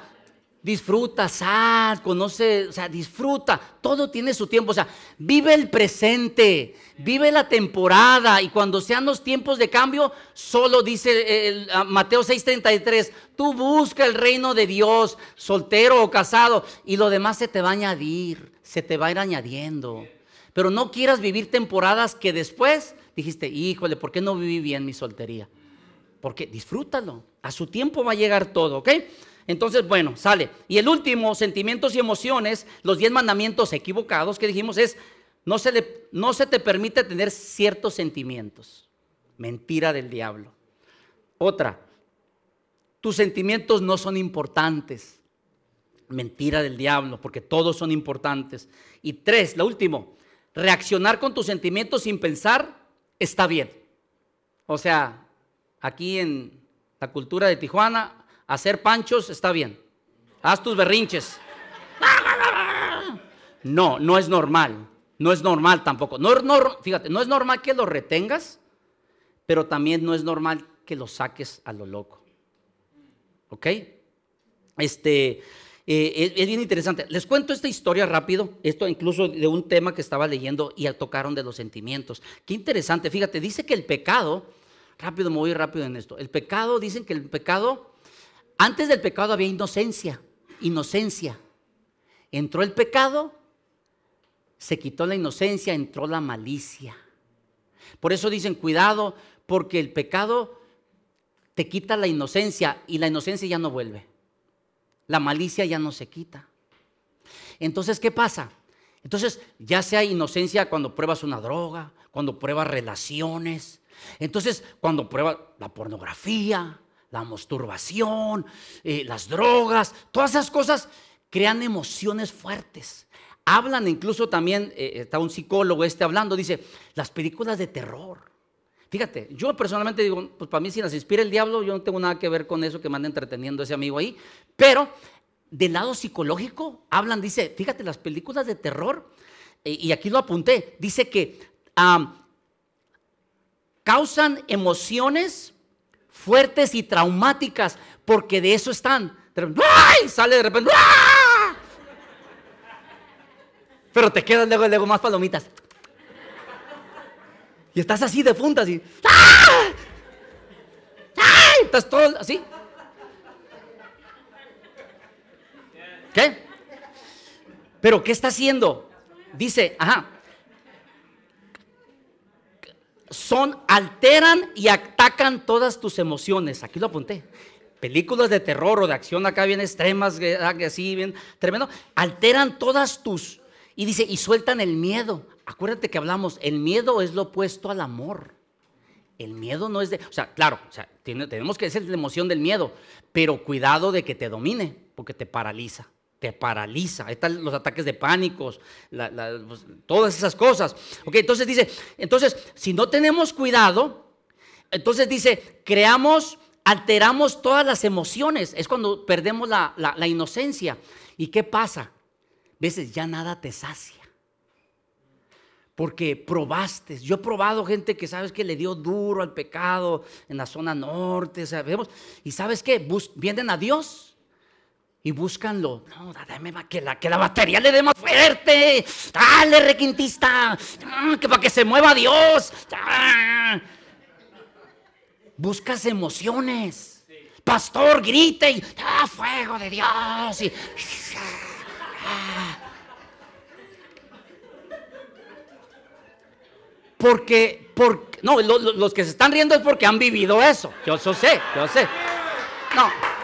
disfruta, sal, conoce, o sea, disfruta. Todo tiene su tiempo. O sea, vive el presente, vive la temporada. Y cuando sean los tiempos de cambio, solo dice el, Mateo 6:33, tú busca el reino de Dios, soltero o casado, y lo demás se te va a añadir, se te va a ir añadiendo. Pero no quieras vivir temporadas que después dijiste, híjole, ¿por qué no viví bien mi soltería? Porque disfrútalo. A su tiempo va a llegar todo, ¿ok? Entonces, bueno, sale. Y el último, sentimientos y emociones, los diez mandamientos equivocados que dijimos es, no se, le, no se te permite tener ciertos sentimientos. Mentira del diablo. Otra, tus sentimientos no son importantes. Mentira del diablo, porque todos son importantes. Y tres, lo último, reaccionar con tus sentimientos sin pensar está bien. O sea, aquí en la cultura de Tijuana, hacer panchos está bien. Haz tus berrinches. No, no es normal. No es normal tampoco. No, fíjate, no es normal que lo retengas, pero también no es normal que lo saques a lo loco. ¿Ok? Este, eh, es, bien interesante. Les cuento esta historia rápido, esto incluso de un tema que estaba leyendo y tocaron de los sentimientos. Qué interesante, fíjate, dice que el pecado rápido, me voy rápido en esto. El pecado, dicen que el pecado, antes del pecado había inocencia, inocencia. Entró el pecado, se quitó la inocencia, entró la malicia. Por eso dicen, cuidado, porque el pecado te quita la inocencia y la inocencia ya no vuelve. La malicia ya no se quita. Entonces, ¿qué pasa? Entonces, ya sea inocencia cuando pruebas una droga, cuando pruebas relaciones, Entonces, cuando prueba la pornografía, la masturbación, eh, las drogas, todas esas cosas crean emociones fuertes. Hablan incluso también, eh, está un psicólogo este hablando, dice, las películas de terror. Fíjate, yo personalmente digo, pues para mí si las inspira el diablo, yo no tengo nada que ver con eso que me anda entreteniendo ese amigo ahí. Pero del lado psicológico, hablan, dice, fíjate, las películas de terror, eh, y aquí lo apunté, dice que causan emociones fuertes y traumáticas, porque de eso están. ¡Ay! Sale de repente. ¡ah! Pero te quedan luego, luego más palomitas. Y estás así de puntas y. ¡ah! ¡Ay! Estás todo así. ¿Qué? Pero ¿qué está haciendo? Dice, ajá. Son, alteran y atacan todas tus emociones. Aquí lo apunté. Películas de terror o de acción acá bien extremas, así bien tremendo. Alteran todas tus. Y dice, y sueltan el miedo. Acuérdate que hablamos, el miedo es lo opuesto al amor. El miedo no es de, o sea, claro, tenemos que ser la emoción del miedo, pero cuidado de que te domine, porque te paraliza te paraliza. Están los ataques de pánicos, pues, todas esas cosas. Ok, entonces dice, entonces, si no tenemos cuidado, entonces dice, creamos, alteramos todas las emociones. Es cuando perdemos la, la inocencia. ¿Y qué pasa? A veces ya nada te sacia. Porque probaste. Yo he probado gente que sabes que le dio duro al pecado en la zona norte. Y sabes qué, vienen a Dios y búscanlo. No, dame que la, que la batería le dé más fuerte. Dale, requintista. Ah, que para que se mueva Dios. Ah. Buscas emociones. Pastor, grite y ah, fuego de Dios. Porque, porque, no, los que se están riendo es porque han vivido eso. Yo, yo sé, yo sé. No.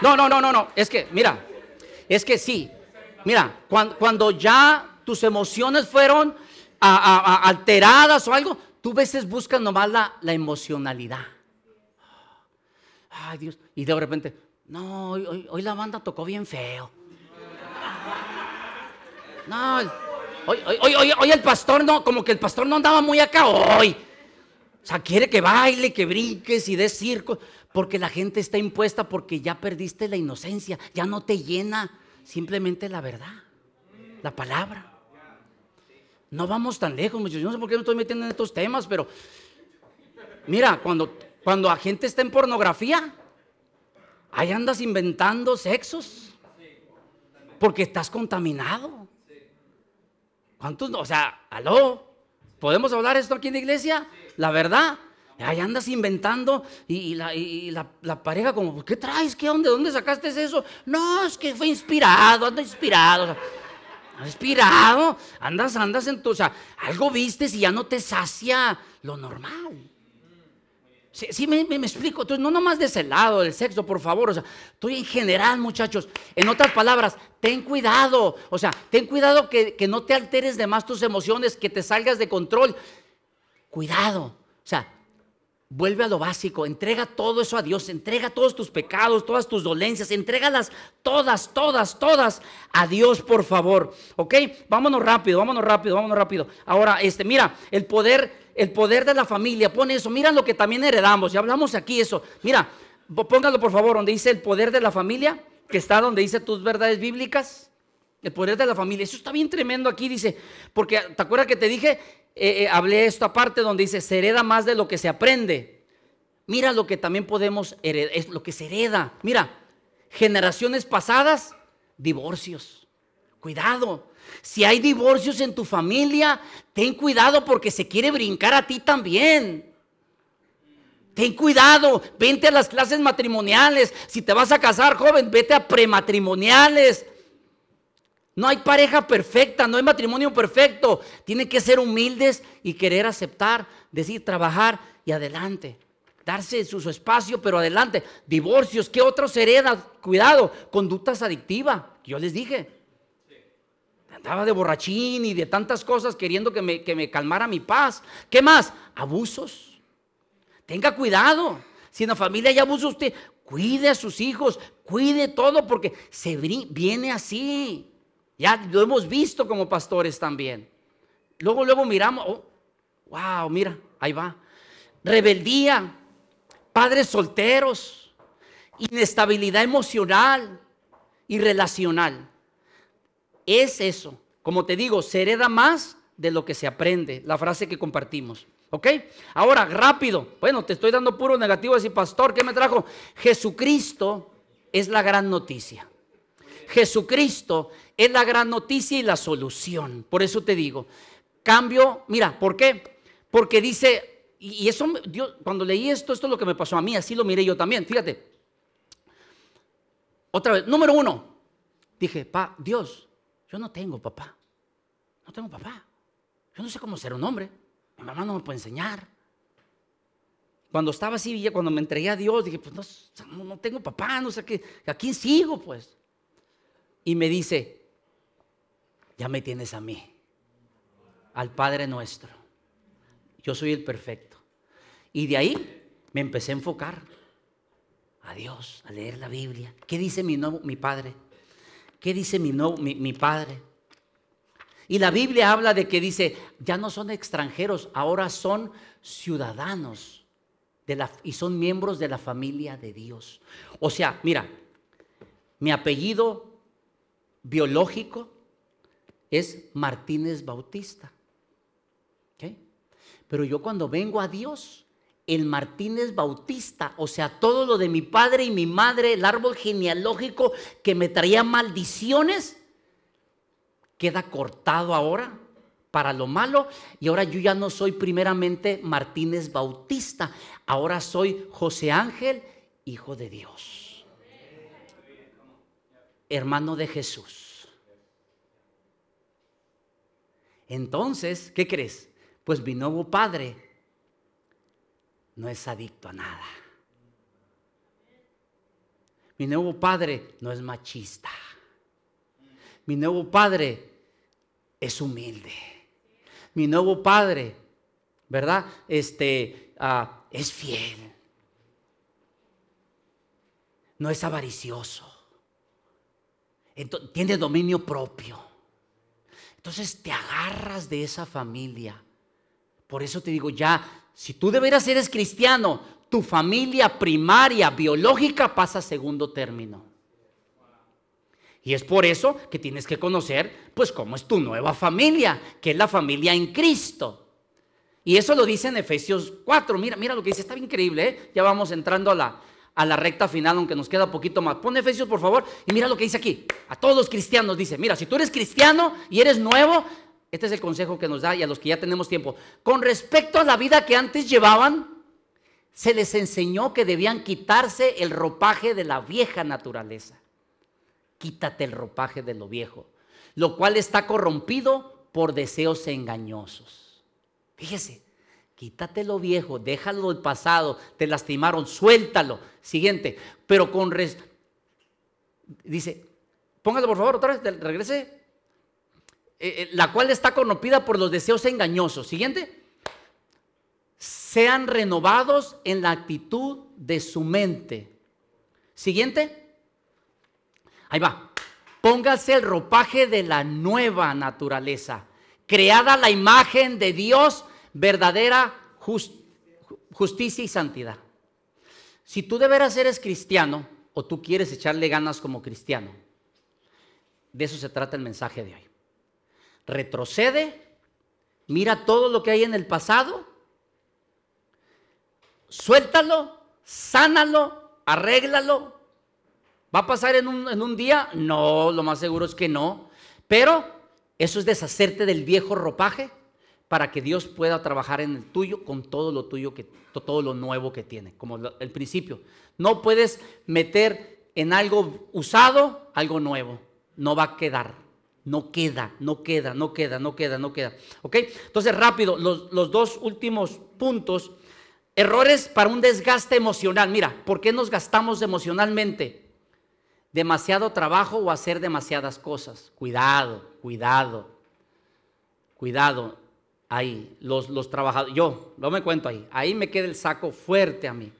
No, no, no, no, no. Es que, mira, es que sí. Mira, cuando, ya tus emociones fueron alteradas o algo, tú veces buscas nomás la, la emocionalidad. Ay, Dios. Y de repente, no, hoy, la banda tocó bien feo. No, hoy, hoy, hoy, el pastor no, como que el pastor no andaba muy acá hoy. O sea, quiere que baile, que brinques y des circo porque la gente está impuesta porque ya perdiste la inocencia, ya no te llena simplemente la verdad, la palabra. No vamos tan lejos, muchachos. Yo no sé por qué me estoy metiendo en estos temas, pero mira, cuando, cuando la gente está en pornografía, ahí andas inventando sexos porque estás contaminado. ¿Cuántos? O sea, aló, ¿podemos hablar esto aquí en la iglesia? La verdad, Ahí andas inventando y, la, pareja como, ¿qué traes? ¿Qué onda? ¿Dónde sacaste eso? No, es que fue inspirado, ando inspirado. inspirado, andas, andas en tu, o sea, algo viste y ya no te sacia lo normal. Sí, me, explico. Entonces, no nomás de ese lado del sexo, por favor. O sea, estoy en general, muchachos. En otras palabras, ten cuidado. O sea, ten cuidado que, que no te alteres de más tus emociones, que te salgas de control. Cuidado. O sea, Vuelve a lo básico, entrega todo eso a Dios, entrega todos tus pecados, todas tus dolencias, entrégalas todas, todas, todas a Dios, por favor. ¿Ok? Vámonos rápido, vámonos rápido, vámonos rápido. Ahora, este, mira, el poder, el poder de la familia, pone eso, mira lo que también heredamos, ya hablamos aquí eso. Mira, póngalo por favor, donde dice el poder de la familia, que está donde dice tus verdades bíblicas. El poder de la familia, eso está bien tremendo aquí, dice, porque ¿te acuerdas que te dije? Eh, eh, hablé esto aparte donde dice, se hereda más de lo que se aprende. Mira lo que también podemos heredar, es lo que se hereda. Mira, generaciones pasadas, divorcios. Cuidado. Si hay divorcios en tu familia, ten cuidado porque se quiere brincar a ti también. Ten cuidado, vente a las clases matrimoniales. Si te vas a casar, joven, vete a prematrimoniales. No hay pareja perfecta, no hay matrimonio perfecto. Tiene que ser humildes y querer aceptar, decir, trabajar y adelante. Darse su, espacio, pero adelante. Divorcios, ¿qué otros heredan? Cuidado, conductas adictivas. Yo les dije. Andaba de borrachín y de tantas cosas queriendo que me, que me calmara mi paz. ¿Qué más? Abusos. Tenga cuidado. Si en la familia hay abuso, usted cuide a sus hijos, cuide todo porque se viene así. Ya lo hemos visto como pastores también. Luego, luego miramos, oh, wow, mira, ahí va. Rebeldía, padres solteros, inestabilidad emocional y relacional. Es eso. Como te digo, se hereda más de lo que se aprende. La frase que compartimos. ¿Ok? Ahora, rápido. Bueno, te estoy dando puro negativo. Decir, pastor, ¿qué me trajo? Jesucristo es la gran noticia. Jesucristo es la gran noticia y la solución. Por eso te digo, cambio, mira, ¿por qué? Porque dice, y eso, cuando leí esto, esto es lo que me pasó a mí, así lo miré yo también. Fíjate. Otra vez, número uno, dije, pa, Dios, yo no tengo papá. No tengo papá. Yo no sé cómo ser un hombre. Mi mamá no me puede enseñar. Cuando estaba así, cuando me entregué a Dios, dije, pues no, no tengo papá, no sé qué, ¿a quién sigo pues? Y me dice, ya me tienes a mí, al Padre nuestro. Yo soy el perfecto. Y de ahí me empecé a enfocar a Dios, a leer la Biblia. ¿Qué dice mi, nuevo, mi Padre? ¿Qué dice mi, mi, mi Padre? Y la Biblia habla de que dice, ya no son extranjeros, ahora son ciudadanos de la, y son miembros de la familia de Dios. O sea, mira, mi apellido biológico es Martínez Bautista. Pero yo cuando vengo a Dios, el Martínez Bautista, o sea, todo lo de mi padre y mi madre, el árbol genealógico que me traía maldiciones, queda cortado ahora para lo malo y ahora yo ya no soy primeramente Martínez Bautista, ahora soy José Ángel, hijo de Dios, hermano de Jesús. Entonces, ¿qué crees? Pues mi nuevo padre no es adicto a nada. Mi nuevo padre no es machista. Mi nuevo padre es humilde. Mi nuevo padre, ¿verdad? Este ah, es fiel. No es avaricioso. tiene dominio propio. Entonces te agarras de esa familia. Por eso te digo, ya, si tú de veras eres cristiano, tu familia primaria, biológica, pasa a segundo término. Y es por eso que tienes que conocer, pues, cómo es tu nueva familia, que es la familia en Cristo. Y eso lo dice en Efesios 4. Mira, mira lo que dice, está increíble, ¿eh? Ya vamos entrando a la, a la recta final, aunque nos queda poquito más. Pon Efesios, por favor, y mira lo que dice aquí. A todos los cristianos dice, mira, si tú eres cristiano y eres nuevo, este es el consejo que nos da y a los que ya tenemos tiempo. Con respecto a la vida que antes llevaban, se les enseñó que debían quitarse el ropaje de la vieja naturaleza quítate el ropaje de lo viejo, lo cual está corrompido por deseos engañosos. Fíjese, quítate lo viejo, déjalo del pasado, te lastimaron, suéltalo. Siguiente, pero con... Res... Dice, póngalo por favor otra vez, regrese. Eh, eh, la cual está corrompida por los deseos engañosos. Siguiente. Sean renovados en la actitud de su mente. Siguiente Ahí va. Póngase el ropaje de la nueva naturaleza, creada la imagen de Dios, verdadera justicia y santidad. Si tú de veras eres cristiano o tú quieres echarle ganas como cristiano, de eso se trata el mensaje de hoy. Retrocede, mira todo lo que hay en el pasado, suéltalo, sánalo, arréglalo, ¿Va a pasar en un, día? No, lo más seguro es que no. Pero eso es deshacerte del viejo ropaje para que Dios pueda trabajar en el tuyo con todo lo tuyo, que, todo lo nuevo que tiene, como el principio. No puedes meter en algo usado algo nuevo. No va a quedar. No queda, no queda, no queda, no queda, no queda. ¿Ok? Entonces, rápido, los, los dos últimos puntos. Errores para un desgaste emocional. Mira, ¿por qué nos gastamos emocionalmente? demasiado trabajo o hacer demasiadas cosas. Cuidado, cuidado, cuidado. Ahí, los, los trabajadores, yo, no me cuento ahí, ahí me queda el saco fuerte a mí,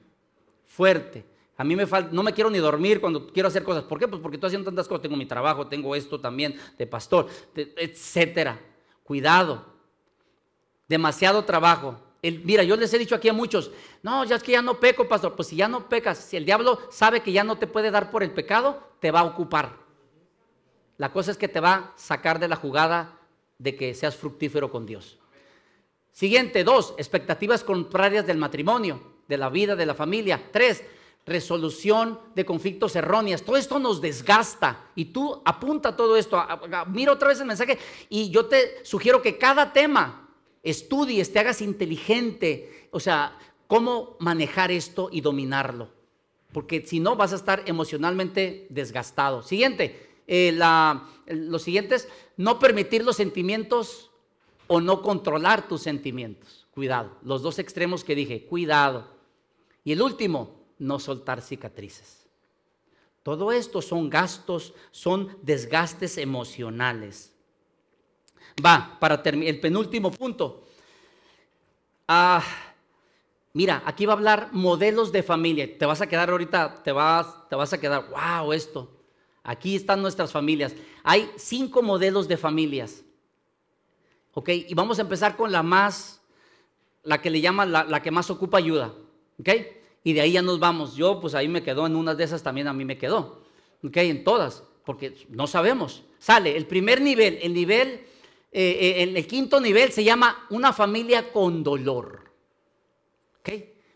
fuerte. A mí me falta, no me quiero ni dormir cuando quiero hacer cosas. ¿Por qué? Pues porque estoy haciendo tantas cosas. Tengo mi trabajo, tengo esto también de pastor, etcétera. Cuidado. Demasiado trabajo. mira, yo les he dicho aquí a muchos, no, ya es que ya no peco, pastor. Pues si ya no pecas, si el diablo sabe que ya no te puede dar por el pecado, te va a ocupar. La cosa es que te va a sacar de la jugada de que seas fructífero con Dios. Siguiente, dos, expectativas contrarias del matrimonio, de la vida, de la familia. Tres, resolución de conflictos erróneas. Todo esto nos desgasta y tú apunta todo esto. Mira otra vez el mensaje y yo te sugiero que cada tema estudies, te hagas inteligente, o sea, cómo manejar esto y dominarlo. Porque si no vas a estar emocionalmente desgastado. Siguiente, eh, la, los siguientes, no permitir los sentimientos o no controlar tus sentimientos. Cuidado, los dos extremos que dije, cuidado. Y el último, no soltar cicatrices. Todo esto son gastos, son desgastes emocionales. Va, para terminar, el penúltimo punto. Ah, mira, aquí va a hablar modelos de familia. Te vas a quedar ahorita, te vas, te vas a quedar, wow, esto. Aquí están nuestras familias. Hay cinco modelos de familias. ¿Ok? Y vamos a empezar con la más, la que le llaman la, que más ocupa ayuda. ¿Ok? y de ahí ya nos vamos. Yo pues ahí me quedo, en unas de esas también a mí me quedó. ¿Ok? En todas, porque no sabemos. Sale el primer nivel, el nivel, eh, eh, el, quinto nivel se llama una familia con dolor. ¿Ok?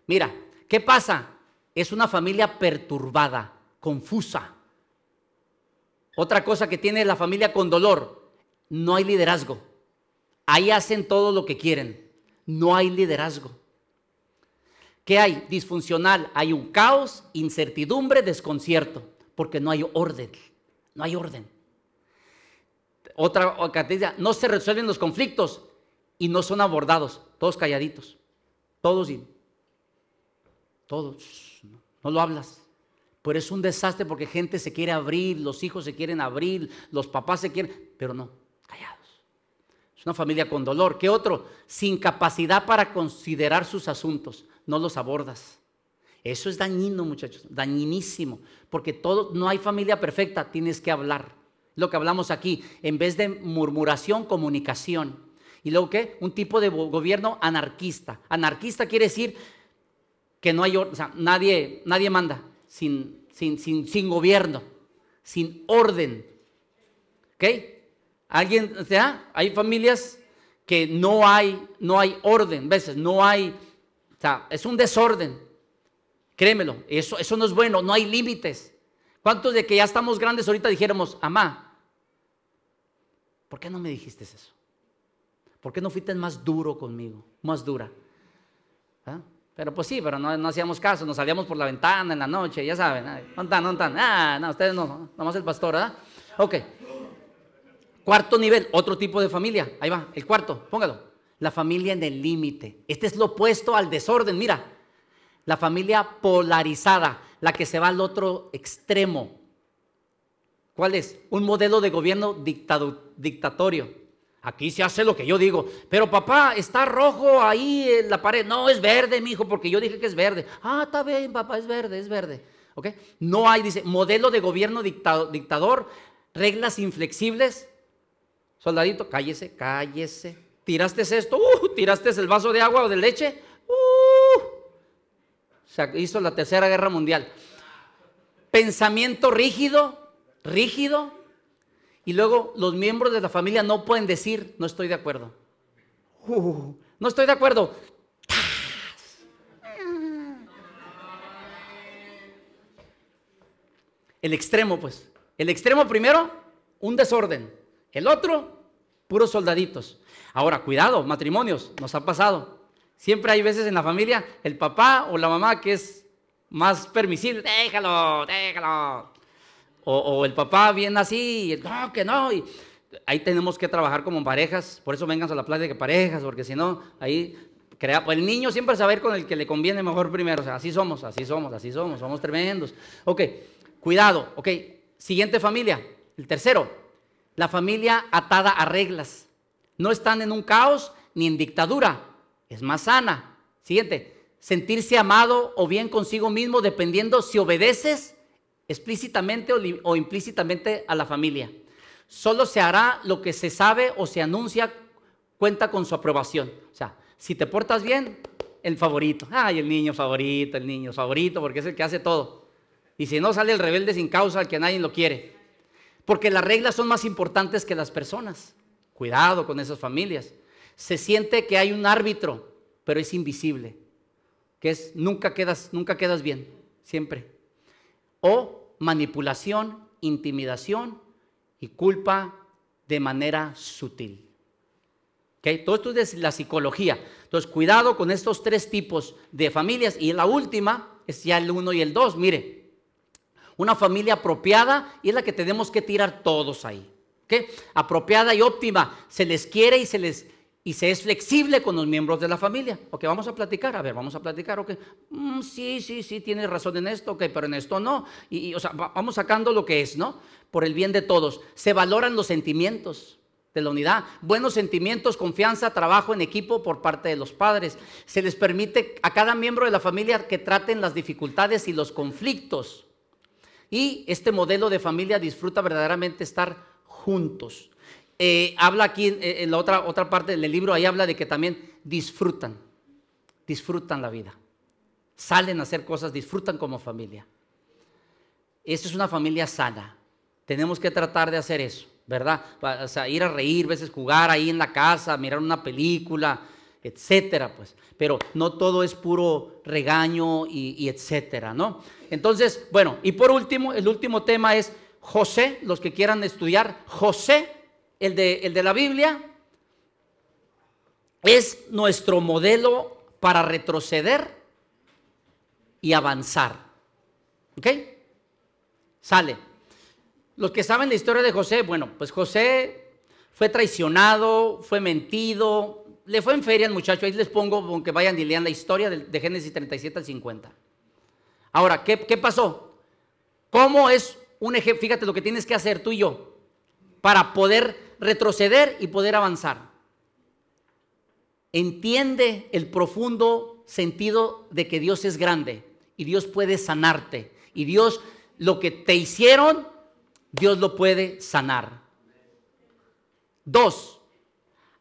Mira, ¿qué pasa? Es una familia perturbada, confusa. Otra cosa que tiene la familia con dolor, no hay liderazgo. Ahí hacen todo lo que quieren. No hay liderazgo. ¿Qué hay? Disfuncional. Hay un caos, incertidumbre, desconcierto, porque no hay orden. No hay orden. Otra característica, no se resuelven los conflictos y no son abordados, todos calladitos, todos y todos, no lo hablas. Pero es un desastre porque gente se quiere abrir, los hijos se quieren abrir, los papás se quieren, pero no, callados. Una familia con dolor. ¿Qué otro? Sin capacidad para considerar sus asuntos no los abordas. Eso es dañino, muchachos, dañinísimo, porque todo, no hay familia perfecta, tienes que hablar. Lo que hablamos aquí, en vez de murmuración, comunicación. Y luego qué? Un tipo de gobierno anarquista. Anarquista quiere decir que no hay, o sea, nadie, nadie manda sin, sin, sin, sin gobierno, sin orden. ¿Ok? ¿Alguien, o sea, hay familias que no hay, no hay orden, veces, no hay o sea, es un desorden. Créemelo, eso, eso no es bueno, no hay límites. ¿Cuántos de que ya estamos grandes ahorita dijéramos, amá, ¿por qué no me dijiste eso? ¿Por qué no fuiste más duro conmigo, más dura? ¿Ah? Pero pues sí, pero no, hacíamos caso, nos salíamos por la ventana en la noche, ya saben, no están, no están, ah, no, ustedes no, nomás el pastor, ¿verdad? Ok. Cuarto nivel, otro tipo de familia, ahí va, el cuarto, póngalo la familia en el límite. Este es lo opuesto al desorden. Mira, la familia polarizada, la que se va al otro extremo. ¿Cuál es? Un modelo de gobierno dictatorio. Aquí se hace lo que yo digo. Pero papá, está rojo ahí en la pared. No, es verde, mi hijo, porque yo dije que es verde. Ah, está bien, papá, es verde, es verde. ¿Ok? No hay, dice, modelo de gobierno dictador, reglas inflexibles. Soldadito, cállese, cállese tiraste esto, uh, tiraste el vaso de agua o de leche, uh, se hizo la tercera guerra mundial. Pensamiento rígido, rígido, y luego los miembros de la familia no pueden decir, no estoy de acuerdo. Uh, no estoy de acuerdo. El extremo, pues. El extremo primero, un desorden. El otro, puros soldaditos. Ahora, cuidado, matrimonios, nos ha pasado. Siempre hay veces en la familia el papá o la mamá que es más permisible, déjalo, déjalo. O, el papá viene así, no, que no. Ahí tenemos que trabajar como parejas, por eso vengan a la playa de parejas, porque si no, ahí crea, pues el niño siempre saber con el que le conviene mejor primero. O sea, así somos, así somos, así somos, somos tremendos. Ok, cuidado, ok. Siguiente familia, el tercero, la familia atada a reglas. No están en un caos ni en dictadura, es más sana. Siguiente, sentirse amado o bien consigo mismo dependiendo si obedeces explícitamente o, implícitamente a la familia. Solo se hará lo que se sabe o se anuncia cuenta con su aprobación. O sea, si te portas bien, el favorito. Ay, el niño favorito, el niño favorito, porque es el que hace todo. Y si no sale el rebelde sin causa, al que nadie lo quiere. Porque las reglas son más importantes que las personas. Cuidado con esas familias. Se siente que hay un árbitro, pero es invisible. Que es nunca quedas, nunca quedas bien, siempre. O manipulación, intimidación y culpa de manera sutil. Todo esto es la psicología. Entonces, cuidado con estos tres tipos de familias. Y la última es ya el uno y el dos. Mire, una familia apropiada y es la que tenemos que tirar todos ahí. Apropiada y óptima. Se les quiere y se les y se es flexible con los miembros de la familia. Ok, vamos a platicar, a ver, vamos a platicar, ok. Mm, sí, sí, sí, tienes razón en esto, ok, pero en esto no. Y, o sea, vamos sacando lo que es, ¿no? Por el bien de todos. Se valoran los sentimientos de la unidad, buenos sentimientos, confianza, trabajo en equipo por parte de los padres. Se les permite a cada miembro de la familia que traten las dificultades y los conflictos. Y este modelo de familia disfruta verdaderamente estar juntos. Eh, habla aquí en la otra, otra parte del libro, ahí habla de que también disfrutan, disfrutan la vida. Salen a hacer cosas, disfrutan como familia. Esta es una familia sana. Tenemos que tratar de hacer eso. ¿verdad? O sea, ir a reír, veces jugar ahí en la casa, mirar una película, etcétera, pues. Pero no todo es puro regaño y, etcétera, ¿no? Entonces, bueno, y por último, el último tema es José, los que quieran estudiar, José, el de, el de la Biblia, es nuestro modelo para retroceder y avanzar. ¿Ok? Sale. Los que saben la historia de José, bueno, pues José fue traicionado, fue mentido, le fue en feria al muchacho, ahí les pongo, aunque vayan y lean la historia de, Génesis 37 al 50. Ahora, ¿qué, ¿qué pasó? ¿Cómo es un ejemplo? Fíjate lo que tienes que hacer tú y yo para poder retroceder y poder avanzar. Entiende el profundo sentido de que Dios es grande y Dios puede sanarte. Y Dios, lo que te hicieron, Dios lo puede sanar. Dos,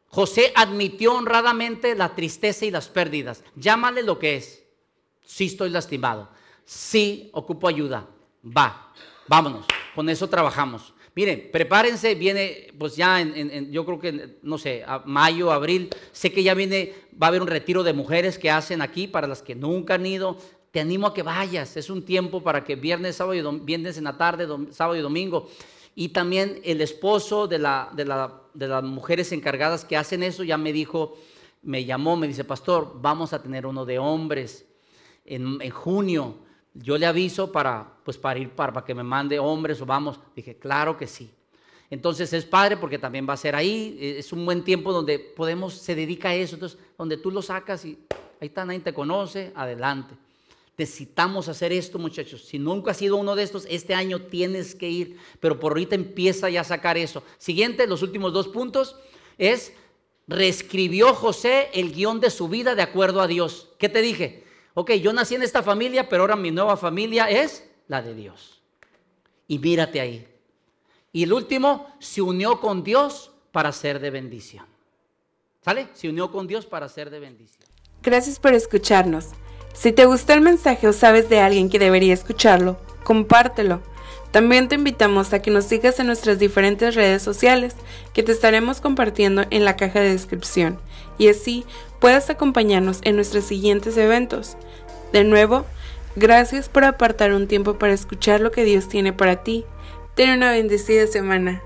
José admitió honradamente la tristeza y las pérdidas. Llámale lo que es. Sí estoy lastimado. Sí ocupo ayuda. Va, vámonos. Con eso trabajamos. Miren, prepárense, viene pues ya en, yo creo que, no sé, mayo, abril, sé que ya viene, va a haber un retiro de mujeres que hacen aquí para las que nunca han ido te animo a que vayas. Es un tiempo para que viernes, sábado y viernes en la tarde, sábado y domingo. Y también el esposo de, la, de, las mujeres encargadas que hacen eso ya me dijo, me llamó, me dice, pastor, vamos a tener uno de hombres en, junio. Yo le aviso para, pues para ir, para, para que me mande hombres o vamos. Dije, claro que sí. Entonces es padre porque también va a ser ahí. Es un buen tiempo donde podemos, se dedica a eso. Entonces, donde tú lo sacas y ahí está, nadie te conoce, adelante. Necesitamos hacer esto, muchachos. Si nunca has sido uno de estos, este año tienes que ir. Pero por ahorita empieza ya a sacar eso. Siguiente, los últimos dos puntos, es reescribió José el guion de su vida de acuerdo a Dios. ¿Qué te dije? Ok, yo nací en esta familia, pero ahora mi nueva familia es la de Dios. Y mírate ahí. Y el último, se unió con Dios para ser de bendición. ¿Sale? Se unió con Dios para ser de bendición. Gracias por escucharnos. Si te gustó el mensaje o sabes de alguien que debería escucharlo, compártelo. También te invitamos a que nos sigas en nuestras diferentes redes sociales que te estaremos compartiendo en la caja de descripción y así puedas acompañarnos en nuestros siguientes eventos. De nuevo, gracias por apartar un tiempo para escuchar lo que Dios tiene para ti. Ten una bendecida semana.